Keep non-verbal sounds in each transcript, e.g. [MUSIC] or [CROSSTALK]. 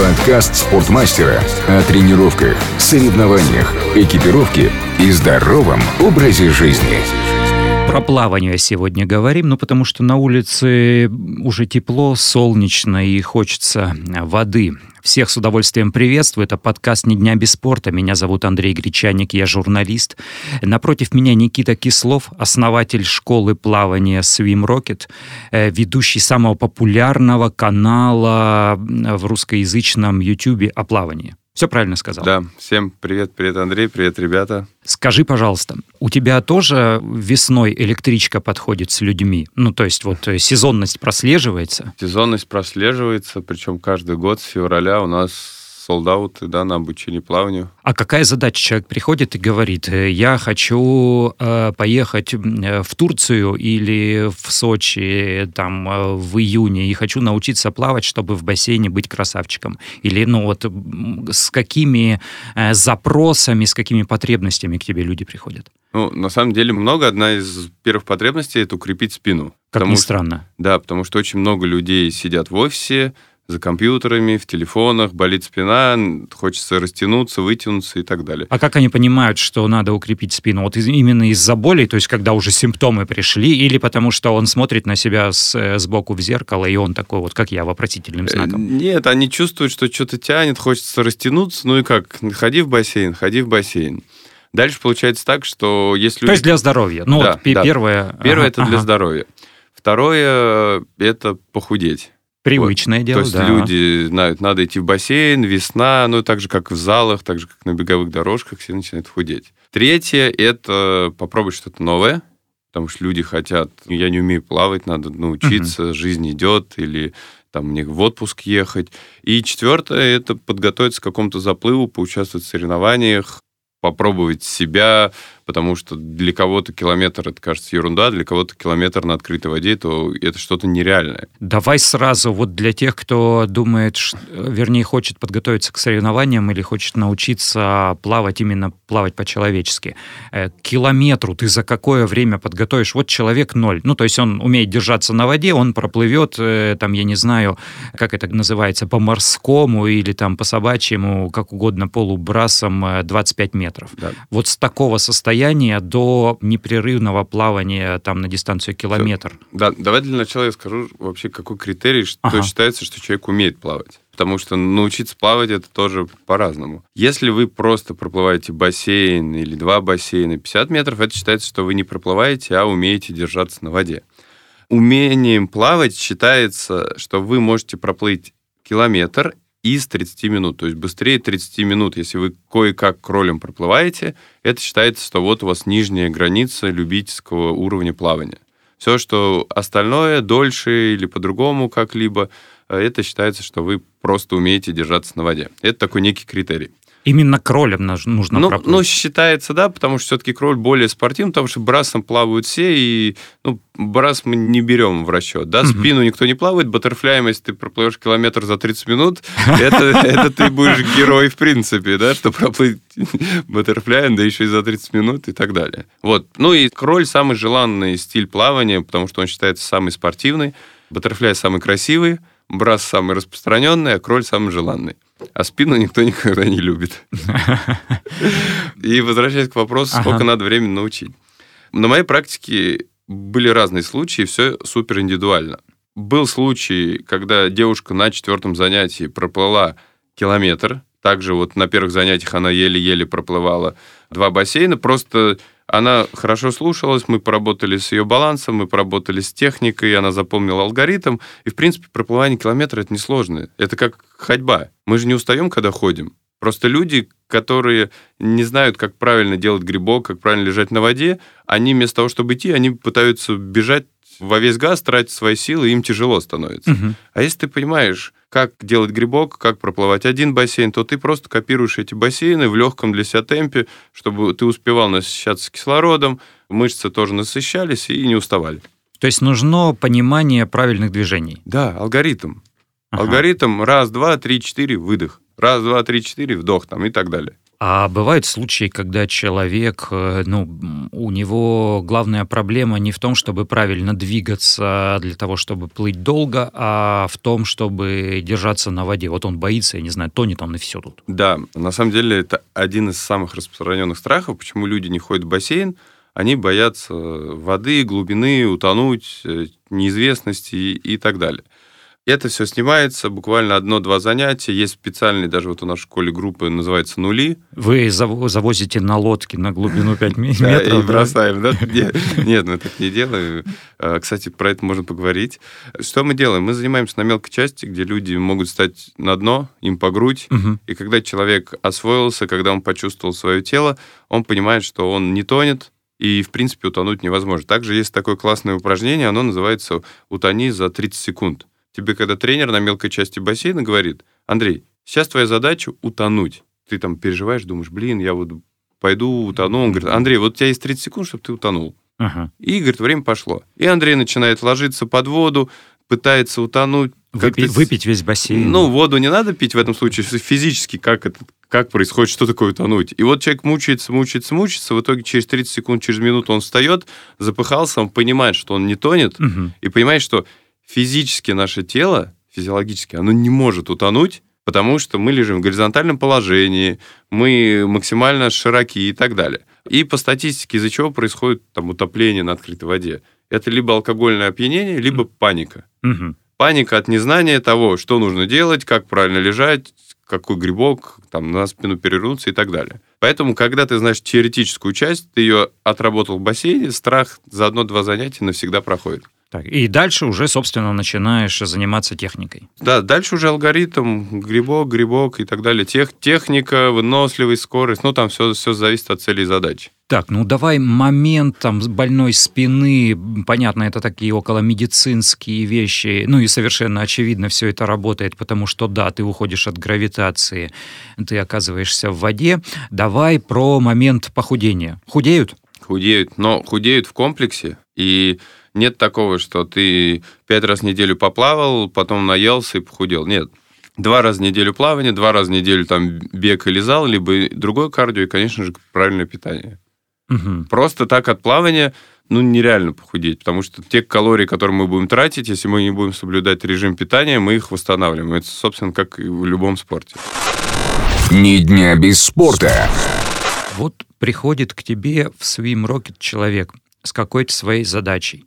Подкаст спортмастера о тренировках, соревнованиях, экипировке и здоровом образе жизни. Про плавание сегодня говорим, ну потому что на улице уже тепло, солнечно и хочется воды. Всех с удовольствием приветствую. Это подкаст «Ни дня без спорта». Меня зовут Андрей Гречаник, я журналист. Напротив меня Никита Кислов, основатель школы плавания Swim Rocket, э, ведущий самого популярного канала в русскоязычном YouTube о плавании. Все правильно сказал? Да. Всем привет, привет, Андрей, привет, ребята. Скажи, пожалуйста, у тебя тоже весной электричка подходит с людьми? Ну, то есть вот э, сезонность прослеживается? Сезонность прослеживается, причем каждый год с февраля у нас солдаты, да, на обучение плаванию. А какая задача? Человек приходит и говорит, «Э, я хочу э, поехать э, в Турцию или в Сочи там э, в июне и хочу научиться плавать, чтобы в бассейне быть красавчиком. Или, ну вот, с какими э, запросами, с какими потребностями к тебе люди приходят? Ну, на самом деле много. Одна из первых потребностей – это укрепить спину. Как ни странно. Что, да, потому что очень много людей сидят в офисе, за компьютерами, в телефонах, болит спина, хочется растянуться, вытянуться и так далее. А как они понимают, что надо укрепить спину? Вот из, именно из-за боли, то есть когда уже симптомы пришли, или потому что он смотрит на себя с, э, сбоку в зеркало, и он такой вот, как я, вопросительным Э, знаком? Нет, они чувствуют, что что-то тянет, хочется растянуться, ну и как, ходи в бассейн, ходи в бассейн. Дальше получается так, что если... То есть для здоровья. Ну Да, вот да. первое... Первое ага, это для ага. здоровья. Второе это похудеть. Привычное дело, То есть да. люди знают, надо идти в бассейн, весна, ну так же, как в залах, так же, как на беговых дорожках, все начинают худеть. Третье – это попробовать что-то новое, потому что люди хотят, я не умею плавать, надо научиться, жизнь идет, или там мне в отпуск ехать. И четвертое – это подготовиться к какому-то заплыву, поучаствовать в соревнованиях, попробовать себя, потому что для кого-то километр это кажется ерунда, для кого-то километр на открытой воде, то это что-то нереальное. Давай сразу вот для тех, кто думает, вернее, хочет подготовиться к соревнованиям или хочет научиться плавать, именно плавать по-человечески. Э, километру ты за какое время подготовишь? Вот человек ноль. Ну, то есть он умеет держаться на воде, он проплывет, э, там, я не знаю, как это называется, по-морскому или там по-собачьему, как угодно, полубрасом э, 25 метров. Да. Вот с такого состояния до непрерывного плавания там на дистанцию километр. Да, давай для начала я скажу вообще, какой критерий, что Ага. считается, что человек умеет плавать. Потому что научиться плавать это тоже по-разному. Если вы просто проплываете бассейн или два бассейна 50 метров, это считается, что вы не проплываете, а умеете держаться на воде. Умением плавать считается, что вы можете проплыть километр из 30 минут, то есть быстрее 30 минут. Если вы кое-как кролем проплываете, это считается, что вот у вас нижняя граница любительского уровня плавания. Все, что остальное, дольше или по-другому как-либо, э, это считается, что вы просто умеете держаться на воде. Это такой некий критерий. Именно кролем нужно Ну, проплыть. ну, считается, да, потому что все-таки кроль более спортивный, потому что брасом плавают все, и ну, брас мы не берем в расчет. Да? Спину никто не плавает, баттерфляем, если ты проплывешь километр за 30 минут, [LAUGHS] это, это ты будешь герой в принципе, да, что проплыть [LAUGHS] баттерфляем, да еще и за 30 минут и так далее. Вот. Ну и кроль самый желанный стиль плавания, потому что он считается самый спортивный, баттерфляй самый красивый, брас самый распространенный, а кроль самый желанный. А спину никто [LAUGHS] никогда не любит. И возвращаясь к вопросу, сколько надо времени научить. На моей практике были разные случаи, все супер индивидуально. Был случай, когда девушка на четвертом занятии проплыла километр. Также вот на первых занятиях она еле-еле проплывала два бассейна. Просто она хорошо слушалась, мы поработали с ее балансом, мы поработали с техникой, она запомнила алгоритм. И, в принципе, проплывание километра – это несложно. Это как ходьба. Мы же не устаем, когда ходим. Просто люди, которые не знают, как правильно делать грибок, как правильно лежать на воде, они вместо того, чтобы идти, они пытаются бежать во весь газ, тратить свои силы, им тяжело становится. Мгм. А если ты понимаешь, как делать грибок, как проплывать один бассейн, то ты просто копируешь эти бассейны в легком для себя темпе, чтобы ты успевал насыщаться кислородом, мышцы тоже насыщались и не уставали. То есть нужно понимание правильных движений. Да, алгоритм. Ага. Алгоритм раз, два, три, четыре, выдох. Раз, два, три, четыре, вдох там и так далее. А бывают случаи, когда человек, э, ну, у него главная проблема не в том, чтобы правильно двигаться для того, чтобы плыть долго, а в том, чтобы держаться на воде. Вот он боится, я не знаю, тонет он и все тут. Да, на самом деле это один из самых распространенных страхов, почему люди не ходят в бассейн, они боятся воды, глубины, утонуть, э, неизвестности и так далее. Это все снимается, буквально одно-два занятия. Есть специальные, даже вот у нас в школе группы, называется «Нули». Вы завозите на лодке на глубину 5 [LAUGHS] метров? И бросаем, да? [LAUGHS] Нет, мы так не делаем. А, кстати, про это можно поговорить. Что мы делаем? Мы занимаемся на мелкой части, где люди могут стать на дно, им по грудь. И когда человек освоился, когда он почувствовал свое тело, он понимает, что он не тонет, и, в принципе, утонуть невозможно. Также есть такое классное упражнение, оно называется «Утони за 30 секунд». Тебе когда тренер на мелкой части бассейна говорит, Андрей, сейчас твоя задача утонуть. Ты там переживаешь, думаешь, блин, я вот пойду утону. Он говорит, Андрей, вот у тебя есть 30 секунд, чтобы ты утонул. Ага. И, говорит, время пошло. И Андрей начинает ложиться под воду, пытается утонуть. Выпить, выпить весь бассейн. Ну, воду не надо пить в этом случае. Физически как это как происходит, что такое утонуть. И вот человек мучается, мучается, мучается, в итоге через 30 секунд, через минуту он встает, запыхался, он понимает, что он не тонет, угу. и понимает, что физически наше тело, физиологически, оно не может утонуть, потому что мы лежим в горизонтальном положении, мы максимально широки и так далее. И по статистике, из-за чего происходит там утопление на открытой воде? Это либо алкогольное опьянение, либо паника. Угу. Паника от незнания того, что нужно делать, как правильно лежать, какой грибок там на спину перевернуться и так далее. Поэтому, когда ты знаешь теоретическую часть, ты ее отработал в бассейне, страх за одно-два занятия навсегда проходит. Так, и дальше уже, собственно, начинаешь заниматься техникой. Да, дальше уже алгоритм, грибок, грибок и так далее. Тех, техника, выносливость, скорость, ну там все, все зависит от цели и задач. Так, ну давай момент там больной спины, понятно, это такие около медицинские вещи, ну и совершенно очевидно все это работает, потому что да, ты уходишь от гравитации, ты оказываешься в воде. Давай про момент похудения. Худеют? Худеют, но худеют в комплексе, и нет такого, что ты пять раз в неделю поплавал, потом наелся и похудел. Нет. Два раза в неделю плавание, два раза в неделю там бег или зал, либо другое кардио и, конечно же, правильное питание. Угу. Просто так от плавания ну, нереально похудеть, потому что те калории, которые мы будем тратить, если мы не будем соблюдать режим питания, мы их восстанавливаем. Это, собственно, как и в любом спорте. Ни дня без спорта. Вот приходит к тебе в Swim Rocket человек с какой-то своей задачей.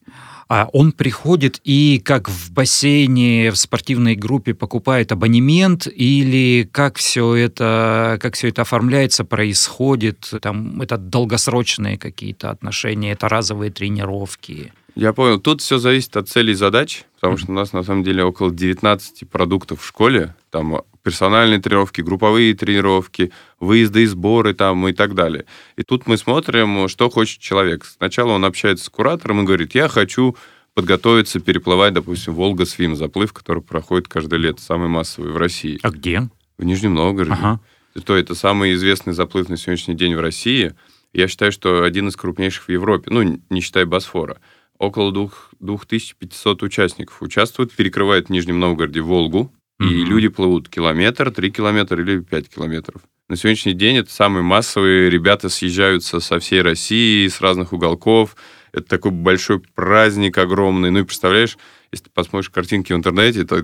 А он приходит и как в бассейне, в спортивной группе покупает абонемент или как все это, как все это оформляется, происходит, там это долгосрочные какие-то отношения, это разовые тренировки. Я понял. Тут все зависит от целей и задач, потому что у нас на самом деле около 19 продуктов в школе. Там персональные тренировки, групповые тренировки, выезды и сборы там и так далее. И тут мы смотрим, что хочет человек. Сначала он общается с куратором и говорит, я хочу подготовиться, переплывать, допустим, Волга-Свим, заплыв, который проходит каждое лето, самый массовый в России. А где? В Нижнем Новгороде. Ага. То это самый известный заплыв на сегодняшний день в России. Я считаю, что один из крупнейших в Европе, ну, не считая Босфора около 2500 участников участвуют, перекрывают в Нижнем Новгороде Волгу, mm-hmm. и люди плывут километр, три километра или пять километров. На сегодняшний день это самые массовые, ребята съезжаются со всей России, с разных уголков. Это такой большой праздник огромный. Ну и представляешь, если ты посмотришь картинки в интернете, то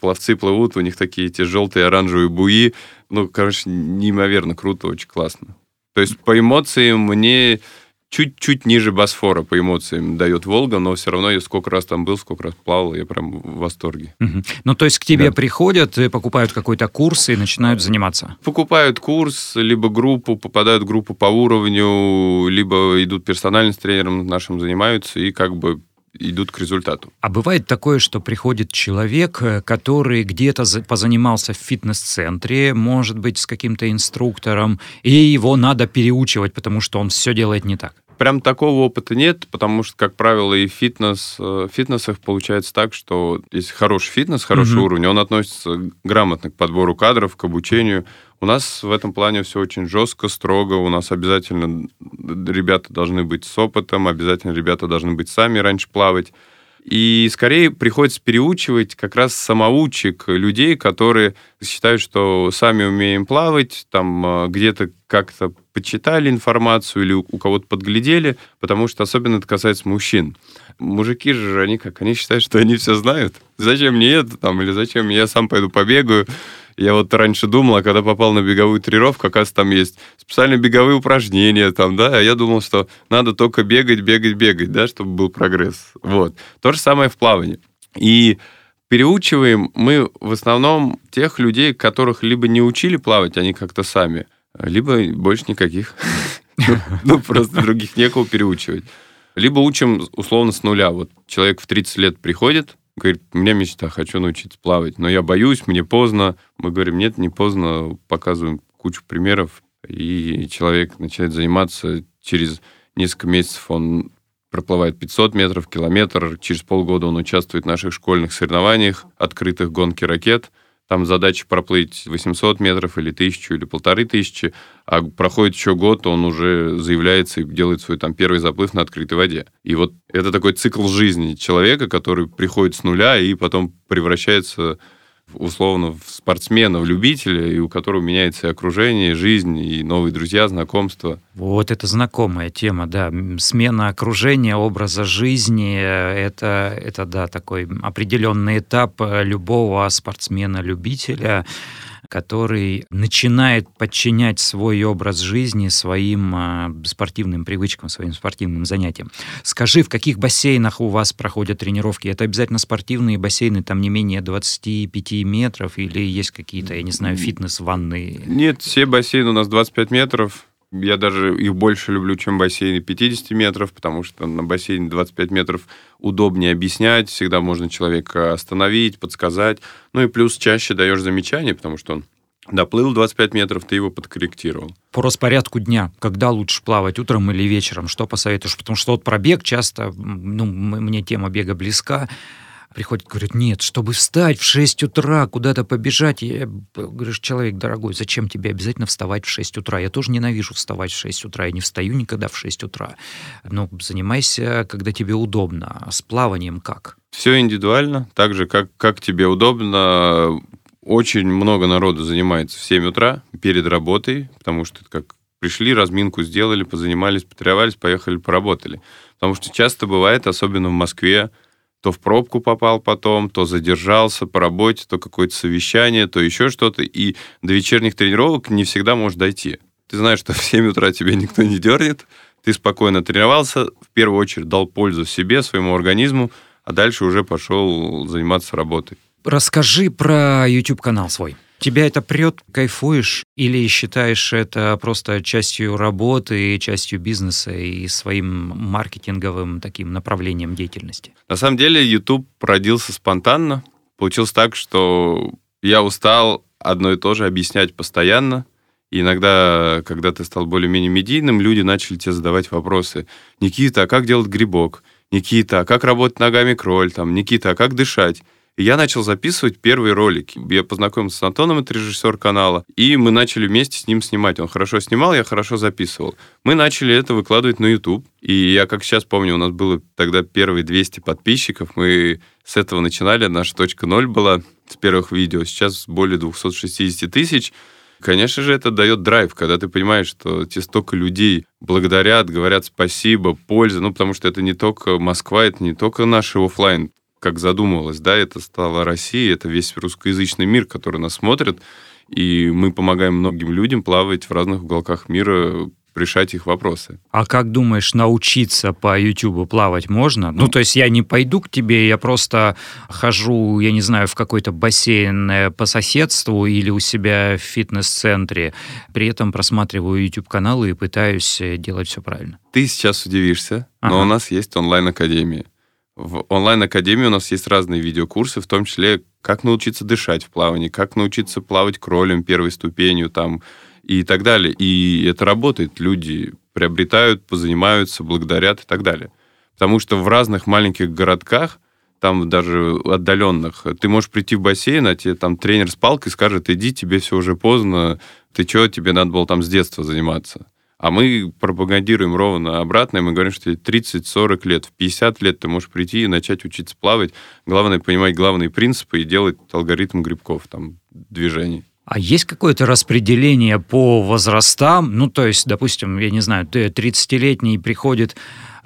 пловцы плывут, у них такие эти желтые оранжевые буи. Ну, короче, неимоверно круто, очень классно. То есть по эмоциям мне чуть-чуть ниже Босфора по эмоциям дает Волга, но все равно я сколько раз там был, сколько раз плавал, я прям в восторге. Угу. Ну, то есть к тебе да. приходят, покупают какой-то курс и начинают заниматься? Покупают курс, либо группу, попадают в группу по уровню, либо идут персонально с тренером нашим занимаются и как бы идут к результату. А бывает такое, что приходит человек, э, который где-то позанимался в фитнес-центре, может быть, с каким-то инструктором, и его надо переучивать, потому что он все делает не так. Прям такого опыта нет, потому что, как правило, и фитнес, в э, фитнесах получается так, что если хороший фитнес, хороший угу. уровень, он относится грамотно к подбору кадров, к обучению. У нас в этом плане все очень жестко, строго. У нас обязательно ребята должны быть с опытом, обязательно ребята должны быть сами раньше плавать. И скорее приходится переучивать как раз самоучек людей, которые считают, что сами умеем плавать, там э, где-то как-то почитали информацию или у кого-то подглядели, потому что особенно это касается мужчин. Мужики же, они как, они считают, что они все знают. Зачем мне это там, или зачем я сам пойду побегаю, я вот раньше думал, а когда попал на беговую тренировку, оказывается, там есть специальные беговые упражнения, там, да, а я думал, что надо только бегать, бегать, бегать, да, чтобы был прогресс. Вот. То же самое в плавании. И переучиваем мы в основном тех людей, которых либо не учили плавать, они как-то сами, либо больше никаких. Ну, просто других некого переучивать. Либо учим условно с нуля. Вот человек в 30 лет приходит, Говорит, у меня мечта, хочу научиться плавать, но я боюсь, мне поздно. Мы говорим, нет, не поздно, показываем кучу примеров, и человек начинает заниматься через несколько месяцев, он проплывает 500 метров, километр, через полгода он участвует в наших школьных соревнованиях, открытых гонки ракет – там задача проплыть 800 метров или 1000 или полторы тысячи, а проходит еще год, он уже заявляется и делает свой там первый заплыв на открытой воде. И вот это такой цикл жизни человека, который приходит с нуля и потом превращается условно спортсмена, в любителя, и у которого меняется и окружение, и жизнь, и новые друзья, знакомства. Вот это знакомая тема, да. Смена окружения, образа жизни, это, это да, такой определенный этап любого спортсмена-любителя который начинает подчинять свой образ жизни своим э, спортивным привычкам, своим спортивным занятиям. Скажи, в каких бассейнах у вас проходят тренировки? Это обязательно спортивные бассейны, там не менее 25 метров, или есть какие-то, я не знаю, фитнес-ванны? Нет, все бассейны у нас 25 метров. Я даже их больше люблю, чем бассейны 50 метров, потому что на бассейне 25 метров удобнее объяснять, всегда можно человека остановить, подсказать. Ну и плюс чаще даешь замечание, потому что он доплыл 25 метров, ты его подкорректировал. По распорядку дня, когда лучше плавать, утром или вечером, что посоветуешь? Потому что вот пробег часто, ну, мне тема бега близка, приходит, говорит, нет, чтобы встать в 6 утра, куда-то побежать. Я говорю, человек дорогой, зачем тебе обязательно вставать в 6 утра? Я тоже ненавижу вставать в 6 утра, я не встаю никогда в 6 утра. Но занимайся, когда тебе удобно. А с плаванием как? Все индивидуально, так же, как, как тебе удобно. Очень много народу занимается в 7 утра перед работой, потому что как пришли, разминку сделали, позанимались, потренировались, поехали, поработали. Потому что часто бывает, особенно в Москве, то в пробку попал потом, то задержался по работе, то какое-то совещание, то еще что-то. И до вечерних тренировок не всегда можешь дойти. Ты знаешь, что в 7 утра тебя никто не дернет, ты спокойно тренировался, в первую очередь дал пользу себе, своему организму, а дальше уже пошел заниматься работой. Расскажи про YouTube-канал свой. Тебя это прет, кайфуешь или считаешь это просто частью работы, частью бизнеса и своим маркетинговым таким направлением деятельности? На самом деле YouTube родился спонтанно. Получилось так, что я устал одно и то же объяснять постоянно. И иногда, когда ты стал более-менее медийным, люди начали тебе задавать вопросы. Никита, а как делать грибок? Никита, а как работать ногами кроль? Там, Никита, а как дышать? Я начал записывать первые ролики. Я познакомился с Антоном, это режиссер канала, и мы начали вместе с ним снимать. Он хорошо снимал, я хорошо записывал. Мы начали это выкладывать на YouTube. И я, как сейчас помню, у нас было тогда первые 200 подписчиков. Мы с этого начинали, наша точка ноль была с первых видео. Сейчас более 260 тысяч. Конечно же, это дает драйв, когда ты понимаешь, что тебе столько людей благодарят, говорят спасибо, польза, ну, потому что это не только Москва, это не только наш офлайн как задумывалось, да, это стала Россия, это весь русскоязычный мир, который нас смотрит, и мы помогаем многим людям плавать в разных уголках мира, решать их вопросы. А как думаешь, научиться по YouTube плавать можно? Ну, то есть я не пойду к тебе, я просто хожу, я не знаю, в какой-то бассейн по соседству или у себя в фитнес-центре, при этом просматриваю YouTube-каналы и пытаюсь э, делать все правильно. Ты сейчас удивишься, ага. но у нас есть онлайн-академия. В онлайн-академии у нас есть разные видеокурсы, в том числе, как научиться дышать в плавании, как научиться плавать кролем первой ступенью там и так далее. И это работает. Люди приобретают, позанимаются, благодарят и так далее. Потому что в разных маленьких городках, там даже отдаленных, ты можешь прийти в бассейн, а тебе там тренер с палкой скажет, иди, тебе все уже поздно, ты что, тебе надо было там с детства заниматься. А мы пропагандируем ровно обратное. Мы говорим, что 30-40 лет, в 50 лет ты можешь прийти и начать учиться плавать. Главное понимать главные принципы и делать алгоритм грибков, там, движений. А есть какое-то распределение по возрастам? Ну, то есть, допустим, я не знаю, 30-летний приходит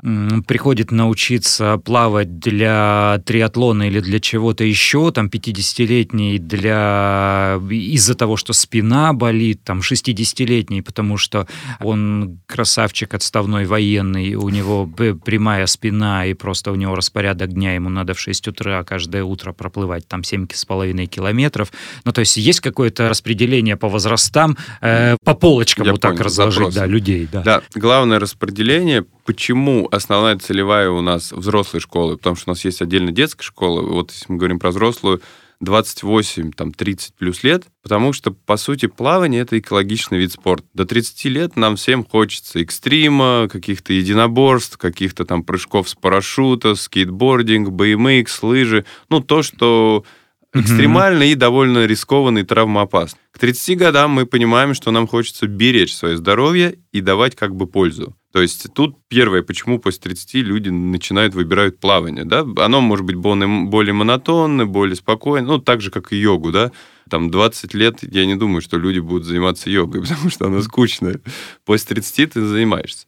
приходит научиться плавать для триатлона или для чего-то еще, там 50-летний для из-за того, что спина болит, там 60-летний, потому что он красавчик отставной военный, у него прямая спина и просто у него распорядок дня, ему надо в 6 утра каждое утро проплывать там 7,5 километров. Ну, то есть есть какое-то распределение по возрастам, э, по полочкам Я вот понял, так разложить, запрос. да, людей, да. Да, главное распределение, почему основная целевая у нас взрослой школы, потому что у нас есть отдельно детская школа, вот если мы говорим про взрослую, 28, там, 30 плюс лет, потому что, по сути, плавание — это экологичный вид спорта. До 30 лет нам всем хочется экстрима, каких-то единоборств, каких-то там прыжков с парашюта, скейтбординг, BMX, лыжи. Ну, то, что экстремально и довольно рискованно и травмоопасно. К 30 годам мы понимаем, что нам хочется беречь свое здоровье и давать как бы пользу. То есть тут первое, почему после 30 люди начинают, выбирают плавание, да? Оно может быть более монотонное, более спокойное, ну, так же, как и йогу, да? Там 20 лет, я не думаю, что люди будут заниматься йогой, [LAUGHS] потому что она скучная. После 30 ты занимаешься.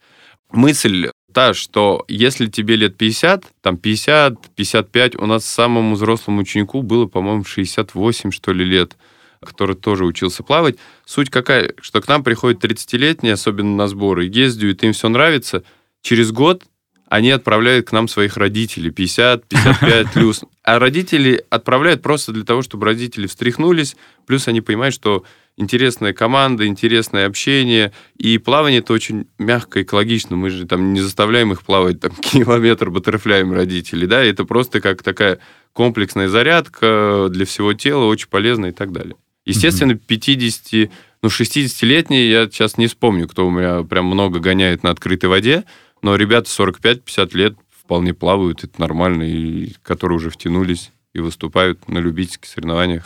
Мысль та, что если тебе лет 50, там 50, 55, у нас самому взрослому ученику было, по-моему, 68, что ли, лет, который тоже учился плавать. Суть какая, что к нам приходят 30-летние, особенно на сборы, ездят, им все нравится, через год они отправляют к нам своих родителей, 50, 55 плюс. А родители отправляют просто для того, чтобы родители встряхнулись, плюс они понимают, что интересная команда, интересное общение, и плавание это очень мягко, экологично. Мы же там не заставляем их плавать там [LAUGHS] километр баттерфляем родителей, да, это просто как такая комплексная зарядка для всего тела, очень полезно и так далее. Естественно, 50, ну, 60-летние, я сейчас не вспомню, кто у меня прям много гоняет на открытой воде, но ребята 45-50 лет вполне плавают, это нормально, и которые уже втянулись и выступают на любительских соревнованиях.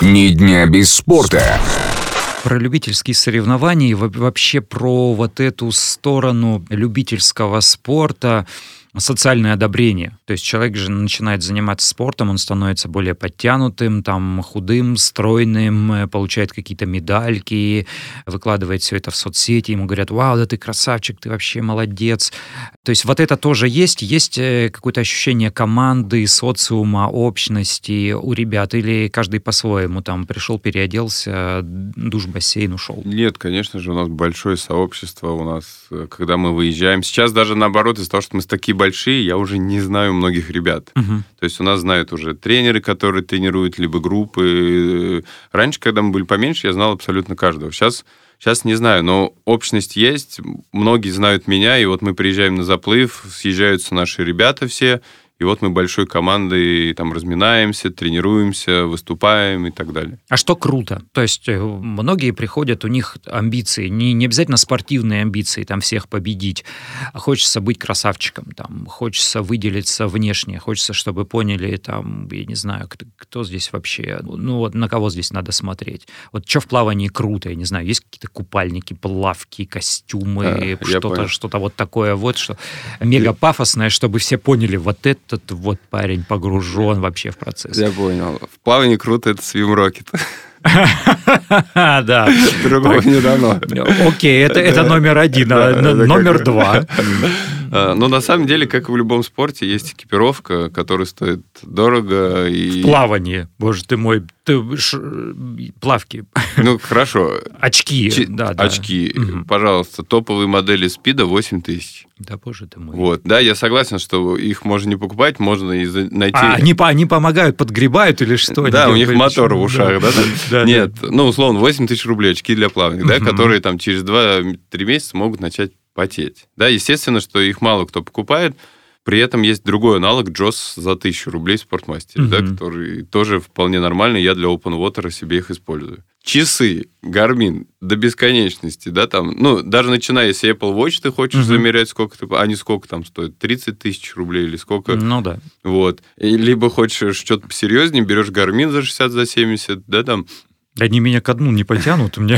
Ни дня без спорта. Про любительские соревнования и вообще про вот эту сторону любительского спорта социальное одобрение. То есть человек же начинает заниматься спортом, он становится более подтянутым, там, худым, стройным, э, получает какие-то медальки, выкладывает все это в соцсети, ему говорят, вау, да ты красавчик, ты вообще молодец. То есть вот это тоже есть, есть э, какое-то ощущение команды, социума, общности у ребят, или каждый по-своему там пришел, переоделся, душ, бассейн, ушел? Нет, конечно же, у нас большое сообщество, у нас, э, когда мы выезжаем, сейчас даже наоборот, из-за того, что мы такие большие, я уже не знаю многих ребят. Угу. То есть у нас знают уже тренеры, которые тренируют, либо группы. Раньше, когда мы были поменьше, я знал абсолютно каждого. Сейчас, сейчас не знаю, но общность есть. Многие знают меня, и вот мы приезжаем на заплыв, съезжаются наши ребята все, и вот мы большой командой там разминаемся, тренируемся, выступаем и так далее. А что круто? То есть э, многие приходят, у них амбиции, не, не обязательно спортивные амбиции, там всех победить, а хочется быть красавчиком, там, хочется выделиться внешне, хочется, чтобы поняли, там, я не знаю, кто, кто здесь вообще, ну вот на кого здесь надо смотреть. Вот что в плавании круто, я не знаю, есть какие-то купальники, плавки, костюмы, а, что-то, что-то вот такое вот, что мега пафосное, чтобы все поняли, вот это этот вот парень погружен вообще в процесс. Я понял. В плавании круто это свим рокет. [LAUGHS] Да. Другого не дано. Окей, это, это номер один. А номер два. [LAUGHS] А, но на самом деле, как и в любом спорте, есть экипировка, которая стоит дорого. И... В плавании, боже ты мой, ты ш... плавки. Ну, хорошо. Очки, Ч... да, да. Очки, угу. пожалуйста, топовые модели спида 8 тысяч. Да, боже ты мой. Вот, да, я согласен, что их можно не покупать, можно и найти... А, они, они помогают, подгребают или что? Да, у них мотор в ушах, [LAUGHS] да? да? Нет, ну, условно, 8 тысяч рублей очки для плавания, да, которые там через 2-3 месяца могут начать потеть. Да, естественно, что их мало кто покупает, при этом есть другой аналог Джос за 1000 рублей в спортмастере, mm-hmm. да, который тоже вполне нормальный. Я для Open Water себе их использую. Часы, Garmin до бесконечности, да, там, ну, даже начиная с Apple Watch ты хочешь mm-hmm. замерять, сколько ты, а не сколько там стоит, 30 тысяч рублей или сколько. Ну, да. Вот. И либо хочешь что-то посерьезнее, берешь Garmin за 60, за 70, да, там, Они меня ко дну не потянут. Мне,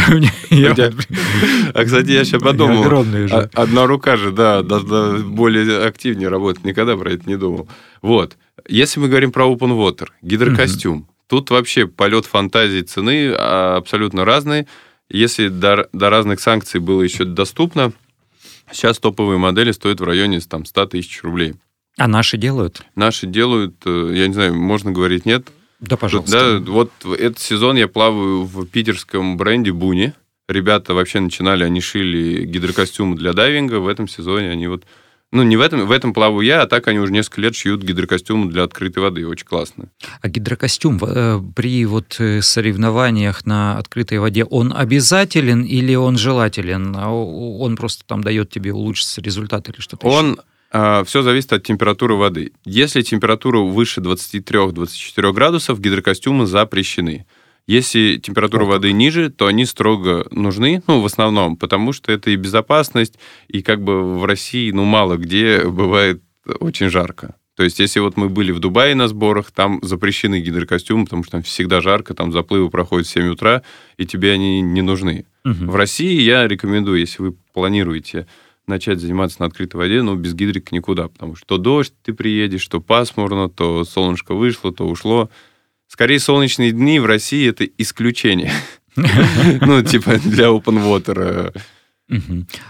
а, кстати, я сейчас подумал. Огромные же. Одна рука же, да, более активнее работает. Никогда про это не думал. Вот. Если мы говорим про open water, гидрокостюм, тут вообще полет фантазии цены а, абсолютно разный. Если до, до разных санкций было еще доступно, сейчас топовые модели стоят в районе там, 100 тысяч рублей. А наши делают? Наши делают, э, я не знаю, можно говорить нет. Да, пожалуйста. Да, вот этот сезон я плаваю в питерском бренде Буни. Ребята вообще начинали, они шили гидрокостюмы для дайвинга. В этом сезоне они вот ну, не в этом, в этом плаваю я, а так они уже несколько лет шьют гидрокостюмы для открытой воды. Очень классно. А гидрокостюм э, при вот э, соревнованиях на открытой воде, он обязателен или он желателен? А он просто там дает тебе улучшиться результат или что-то Он еще? А, все зависит от температуры воды. Если температура выше 23-24 градусов, гидрокостюмы запрещены. Если температура воды ниже, то они строго нужны, ну, в основном, потому что это и безопасность, и как бы в России, ну, мало где бывает очень жарко. То есть, если вот мы были в Дубае на сборах, там запрещены гидрокостюмы, потому что там всегда жарко, там заплывы проходят в 7 утра, и тебе они не нужны. Угу. В России я рекомендую, если вы планируете начать заниматься на открытой воде, но без гидрика никуда, потому что то дождь, ты приедешь, то пасмурно, то солнышко вышло, то ушло. Скорее, солнечные дни в России это исключение. [LAUGHS] Ну, типа для open water.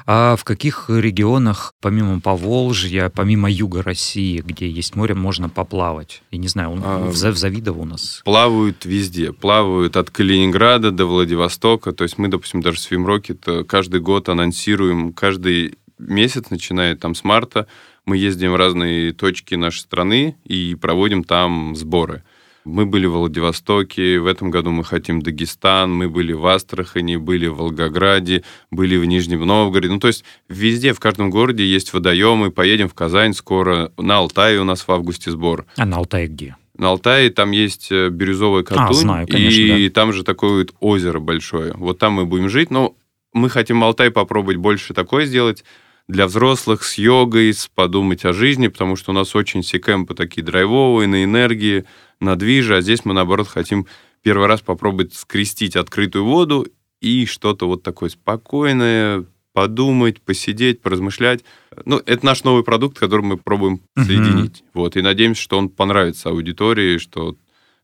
А в каких регионах, помимо Поволжья, помимо юга России, где есть море, можно поплавать? Я не знаю, а, в Завидово у нас. Плавают везде. Плавают от Калининграда до Владивостока. То есть мы, допустим, даже с Вимрокет каждый год анонсируем, каждый месяц, начиная там с марта, мы ездим в разные точки нашей страны и проводим там сборы. Мы были в Владивостоке, в этом году мы хотим Дагестан, мы были в Астрахани, были в Волгограде, были в Нижнем Новгороде. Ну, то есть везде, в каждом городе есть водоемы. Поедем в Казань скоро. На Алтае у нас в августе сбор. А на Алтае где? На Алтае там есть э, бирюзовая катунь, а, знаю, конечно, и да. там же такое вот озеро большое. Вот там мы будем жить, но мы хотим Алтай попробовать больше такое сделать для взрослых с йогой, с подумать о жизни, потому что у нас очень секэмпы такие драйвовые, на энергии, на движе, а здесь мы, наоборот, хотим первый раз попробовать скрестить открытую воду и что-то вот такое спокойное, подумать, посидеть, поразмышлять. Ну, это наш новый продукт, который мы пробуем соединить. Mm-hmm. Вот, и надеемся, что он понравится аудитории, что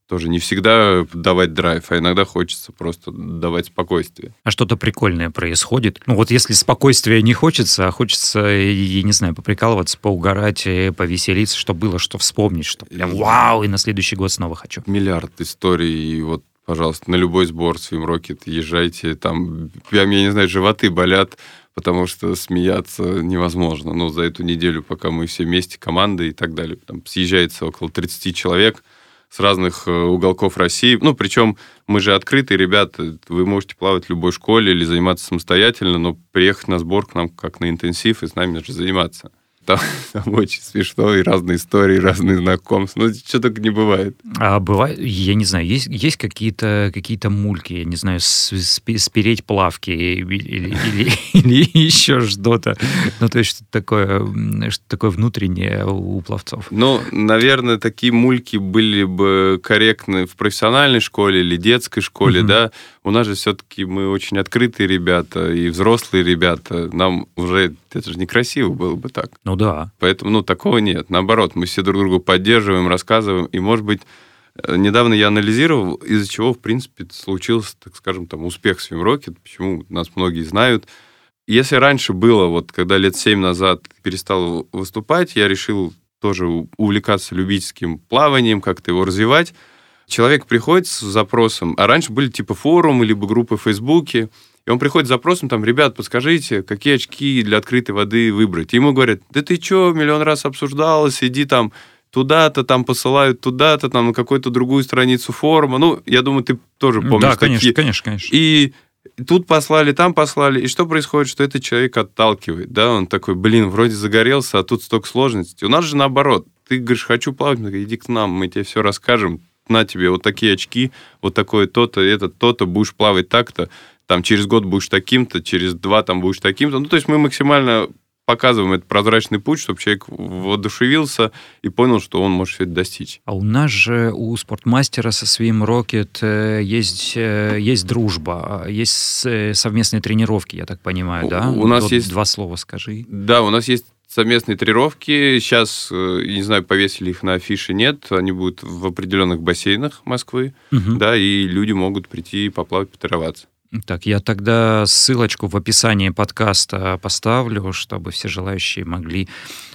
тоже не всегда давать драйв, а иногда хочется просто давать спокойствие. А что-то прикольное происходит? Ну вот если спокойствия не хочется, а хочется, я не знаю, поприкалываться, поугарать, э, повеселиться, что было, что вспомнить, что прям вау, и на следующий год снова хочу. Миллиард историй, и вот пожалуйста, на любой сбор Swim Rocket езжайте, там, я, я не знаю, животы болят, потому что смеяться невозможно. Ну, за эту неделю, пока мы все вместе, команды и так далее, там съезжается около 30 человек, с разных э, уголков России. Ну, причем мы же открытые ребята, вы можете плавать в любой школе или заниматься самостоятельно, но приехать на сбор к нам как на интенсив и с нами же заниматься. [LAUGHS] Там, там очень смешно, и разные истории, разные знакомства. Ну, что только не бывает. А бывает, я не знаю, есть, есть какие-то какие мульки, я не знаю, спереть плавки или, или, или, [LAUGHS] или еще что-то. Ну, то есть что-то такое, что такое внутреннее у пловцов. Ну, наверное, такие мульки были бы корректны в профессиональной школе или детской школе, mm-hmm. да. У нас же все-таки мы очень открытые ребята и взрослые ребята. Нам уже это же некрасиво было бы так. Ну да. Поэтому, ну, такого нет. Наоборот, мы все друг другу поддерживаем, рассказываем. И, может быть, э, недавно я анализировал, из-за чего, в принципе, случился, так скажем, там, успех Swim почему нас многие знают. Если раньше было, вот когда лет семь назад перестал выступать, я решил тоже увлекаться любительским плаванием, как-то его развивать. Человек приходит с запросом, а раньше были типа форумы, либо группы в Фейсбуке, и он приходит с запросом, там, ребят, подскажите, какие очки для открытой воды выбрать. И ему говорят, да ты что, миллион раз обсуждалось, иди там туда-то, там посылают туда-то, там на какую-то другую страницу форума. Ну, я думаю, ты тоже помнишь Да, конечно, такие. конечно, конечно. И тут послали, там послали. И что происходит, что этот человек отталкивает, да, он такой, блин, вроде загорелся, а тут столько сложностей. У нас же наоборот. Ты говоришь, хочу плавать, иди к нам, мы тебе все расскажем. На тебе вот такие очки, вот такое то-то, это то-то, будешь плавать так-то там через год будешь таким-то, через два там будешь таким-то. Ну, то есть мы максимально показываем этот прозрачный путь, чтобы человек воодушевился и понял, что он может все это достичь. А у нас же, у спортмастера со своим Рокет э, есть, э, есть дружба, есть э, совместные тренировки, я так понимаю, да? У нас вот есть... Два слова скажи. Да, у нас есть совместные тренировки. Сейчас, не знаю, повесили их на афише, нет. Они будут в определенных бассейнах Москвы, угу. да, и люди могут прийти поплавать, потренироваться. Так, я тогда ссылочку в описании подкаста поставлю, чтобы все желающие могли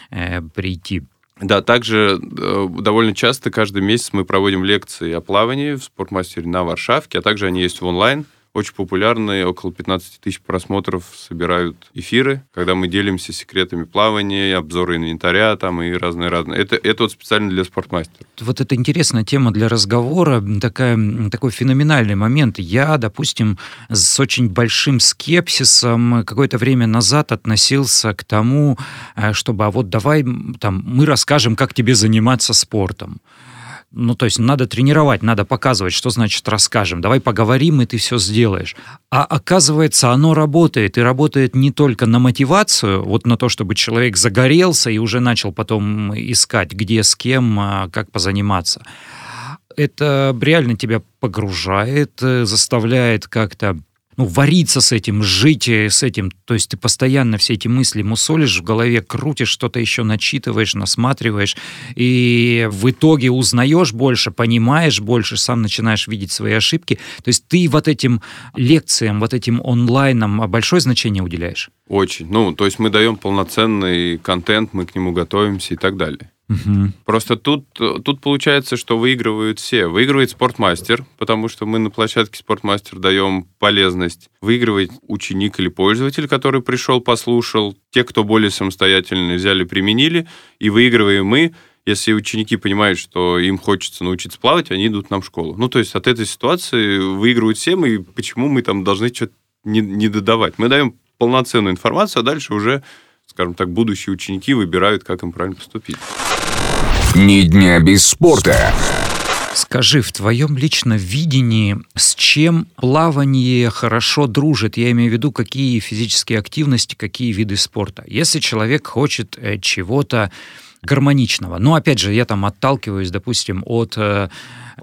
э, прийти. Да, также э, довольно часто каждый месяц мы проводим лекции о плавании в спортмастере на Варшавке, а также они есть в онлайн очень популярные, около 15 тысяч просмотров собирают эфиры, когда мы делимся секретами плавания, обзоры инвентаря там и разные-разные. Это, это вот специально для спортмастера. Вот это интересная тема для разговора, такая, такой феноменальный момент. Я, допустим, с очень большим скепсисом какое-то время назад относился к тому, э, чтобы, а вот давай там, мы расскажем, как тебе заниматься спортом. Ну, то есть надо тренировать, надо показывать, что значит расскажем. Давай поговорим, и ты все сделаешь. А оказывается, оно работает. И работает не только на мотивацию, вот на то, чтобы человек загорелся и уже начал потом искать, где, с кем, а, как позаниматься. Это реально тебя погружает, э, заставляет как-то ну, вариться с этим, жить э, с этим. То есть ты постоянно все эти мысли мусолишь в голове, крутишь, что-то еще начитываешь, насматриваешь, и в итоге узнаешь больше, понимаешь больше, сам начинаешь видеть свои ошибки. То есть ты вот этим лекциям, вот этим онлайнам большое значение уделяешь? Очень. Ну, то есть мы даем полноценный контент, мы к нему готовимся и так далее. Угу. Просто тут, тут получается, что выигрывают все. Выигрывает спортмастер, потому что мы на площадке спортмастер даем полезность. Выигрывает ученик или пользователь, который пришел, послушал. Те, кто более самостоятельно взяли, применили. И выигрываем мы, если ученики понимают, что им хочется научиться плавать, они идут нам в школу. Ну, то есть от этой ситуации выигрывают все, и почему мы там должны что-то не, не додавать. Мы даем полноценную информацию, а дальше уже скажем так, будущие ученики выбирают, как им правильно поступить. Ни дня без спорта. Скажи, в твоем личном видении, с чем плавание хорошо дружит? Я имею в виду, какие физические активности, какие виды спорта. Если человек хочет э, чего-то гармоничного. Но опять же, я там отталкиваюсь, допустим, от э,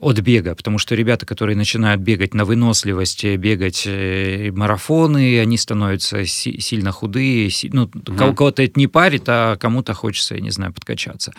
от бега, потому что ребята, которые начинают бегать на выносливость, бегать э, марафоны, они становятся си- сильно худые, си- ну, mm кого-то это не парит, а кому-то хочется, я не знаю, подкачаться.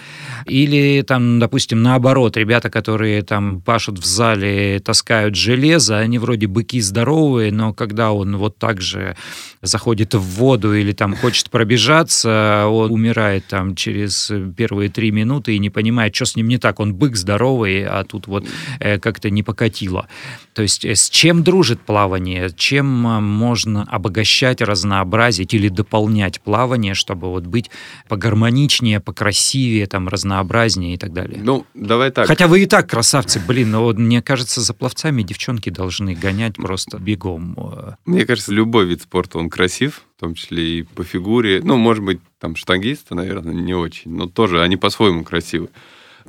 Или там, допустим, наоборот, ребята, которые там пашут в зале, таскают железо, они вроде быки здоровые, но когда он вот так же заходит в воду или там хочет пробежаться, он умирает там через первые три минуты и не понимает, что с ним не так. Он бык здоровый, а тут вот э, как-то не покатило. То есть э, с чем дружит плавание? Чем э, можно обогащать, разнообразить или дополнять плавание, чтобы вот быть погармоничнее, покрасивее, там, разнообразнее и так далее? Ну, давай так. Хотя вы и так красавцы, блин, но вот, мне кажется, за пловцами девчонки должны гонять просто бегом. Мне кажется, любой вид спорта, он красив, в том числе и по фигуре. Ну, может быть, там штангисты, наверное, не очень, но тоже они по-своему красивы.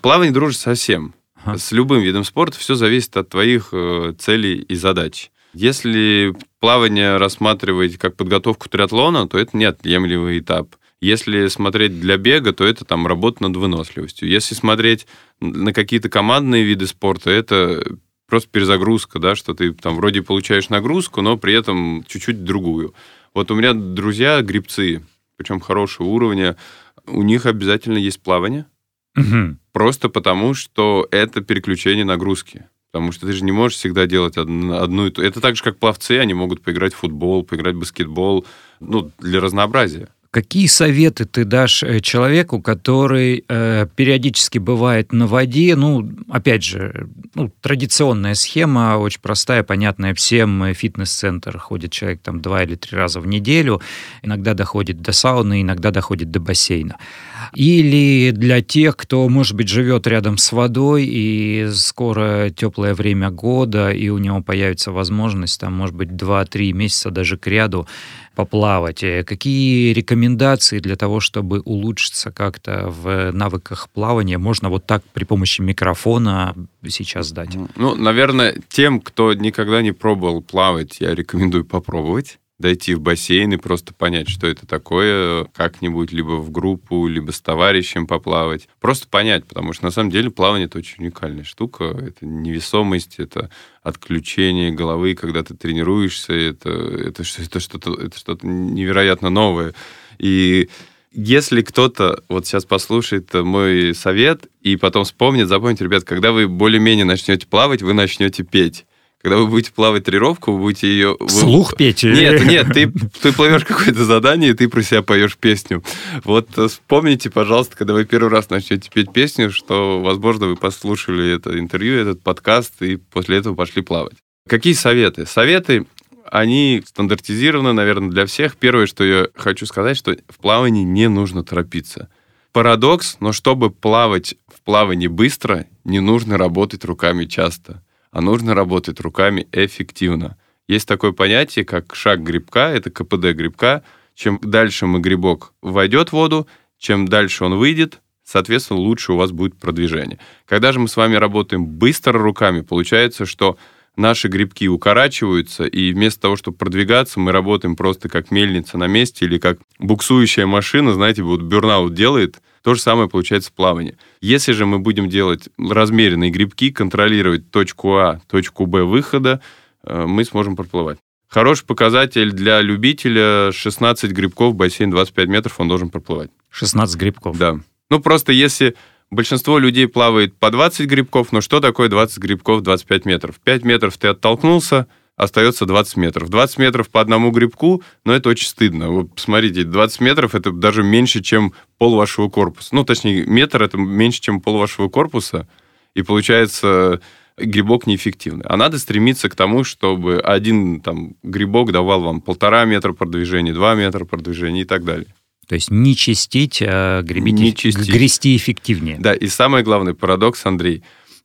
Плавание дружит со всем. С любым видом спорта все зависит от твоих э, целей и задач. Если плавание рассматривать как подготовку триатлона, то это неотъемлемый этап. Если смотреть для бега, то это там работа над выносливостью. Если смотреть на какие-то командные виды спорта, это просто перезагрузка, да, что ты там вроде получаешь нагрузку, но при этом чуть-чуть другую. Вот у меня друзья грибцы, причем хорошего уровня, у них обязательно есть плавание, Угу. Просто потому, что это переключение нагрузки. Потому что ты же не можешь всегда делать одну, и ту. Это так же, как пловцы, они могут поиграть в футбол, поиграть в баскетбол, ну, для разнообразия. Какие советы ты дашь э, человеку, который э, периодически бывает на воде? Ну, опять же, ну, традиционная схема, очень простая, понятная всем. Фитнес-центр ходит человек там два или три раза в неделю, иногда доходит до сауны, иногда доходит до бассейна. Или для тех, кто, может быть, живет рядом с водой, и скоро теплое время года, и у него появится возможность, там, может быть, 2-3 месяца даже к ряду поплавать. Э, какие рекомендации для того, чтобы улучшиться как-то в навыках плавания, можно вот так при помощи микрофона сейчас дать? Ну, наверное, тем, кто никогда не пробовал плавать, я рекомендую попробовать. Дойти в бассейн и просто понять, что это такое, как-нибудь либо в группу, либо с товарищем поплавать. Просто понять, потому что на самом деле плавание это очень уникальная штука. Это невесомость, это отключение головы, когда ты тренируешься, это, это, это что-то это что-то невероятно новое. И если кто-то вот сейчас послушает мой совет и потом вспомнит, запомните, ребят, когда вы более-менее начнете плавать, вы начнете петь. Когда вы будете плавать тренировку, вы будете ее... Слух петь? Нет, нет, ты, ты плывешь какое-то задание, и ты про себя поешь песню. Вот вспомните, пожалуйста, когда вы первый раз начнете петь песню, что, возможно, вы послушали это интервью, этот подкаст, и после этого пошли плавать. Какие советы? Советы они стандартизированы, наверное, для всех. Первое, что я хочу сказать, что в плавании не нужно торопиться. Парадокс, но чтобы плавать в плавании быстро, не нужно работать руками часто, а нужно работать руками эффективно. Есть такое понятие, как шаг грибка, это КПД грибка. Чем дальше мы грибок войдет в воду, чем дальше он выйдет, соответственно, лучше у вас будет продвижение. Когда же мы с вами работаем быстро руками, получается, что наши грибки укорачиваются, и вместо того, чтобы продвигаться, мы работаем просто как мельница на месте или как буксующая машина, знаете, вот бюрнаут делает, то же самое получается плавание. Если же мы будем делать размеренные грибки, контролировать точку А, точку Б выхода, э, мы сможем проплывать. Хороший показатель для любителя 16 грибков, бассейн 25 метров, он должен проплывать. 16 грибков? Да. Ну, просто если Большинство людей плавает по 20 грибков, но что такое 20 грибков 25 метров? 5 метров ты оттолкнулся, остается 20 метров. 20 метров по одному грибку, но это очень стыдно. Вы посмотрите, 20 метров это даже меньше, чем пол вашего корпуса. Ну, точнее, метр это меньше, чем пол вашего корпуса, и получается грибок неэффективный. А надо стремиться к тому, чтобы один там, грибок давал вам полтора метра продвижения, два метра продвижения и так далее. То есть не чистить, а гребить, не чистить. грести эффективнее. Да, и самый главный парадокс, Андрей,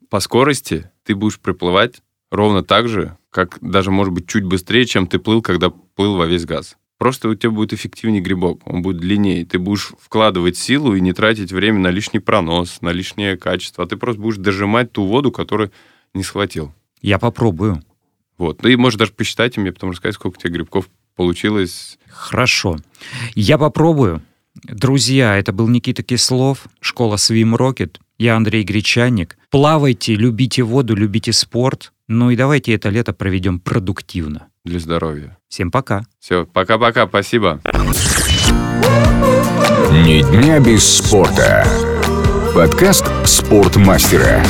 по скорости ты будешь приплывать ровно так же, как даже, может быть, чуть быстрее, чем ты плыл, когда плыл во весь газ. Просто у тебя будет эффективнее грибок, он будет длиннее. Ты будешь вкладывать силу и не тратить время на лишний пронос, на лишнее качество. А ты просто будешь дожимать ту воду, которую не схватил. Я попробую. Вот. Ну и можешь даже посчитать, и мне потом рассказать, сколько у тебя грибков получилось. Хорошо. Я попробую. Друзья, это был Никита Кислов, школа Swim Rocket. Я Андрей Гречанник. Плавайте, любите воду, любите спорт. Ну и давайте это лето проведем продуктивно. Для здоровья. Всем пока. Все, пока-пока, спасибо. Ни дня без спорта. Подкаст «Спортмастера».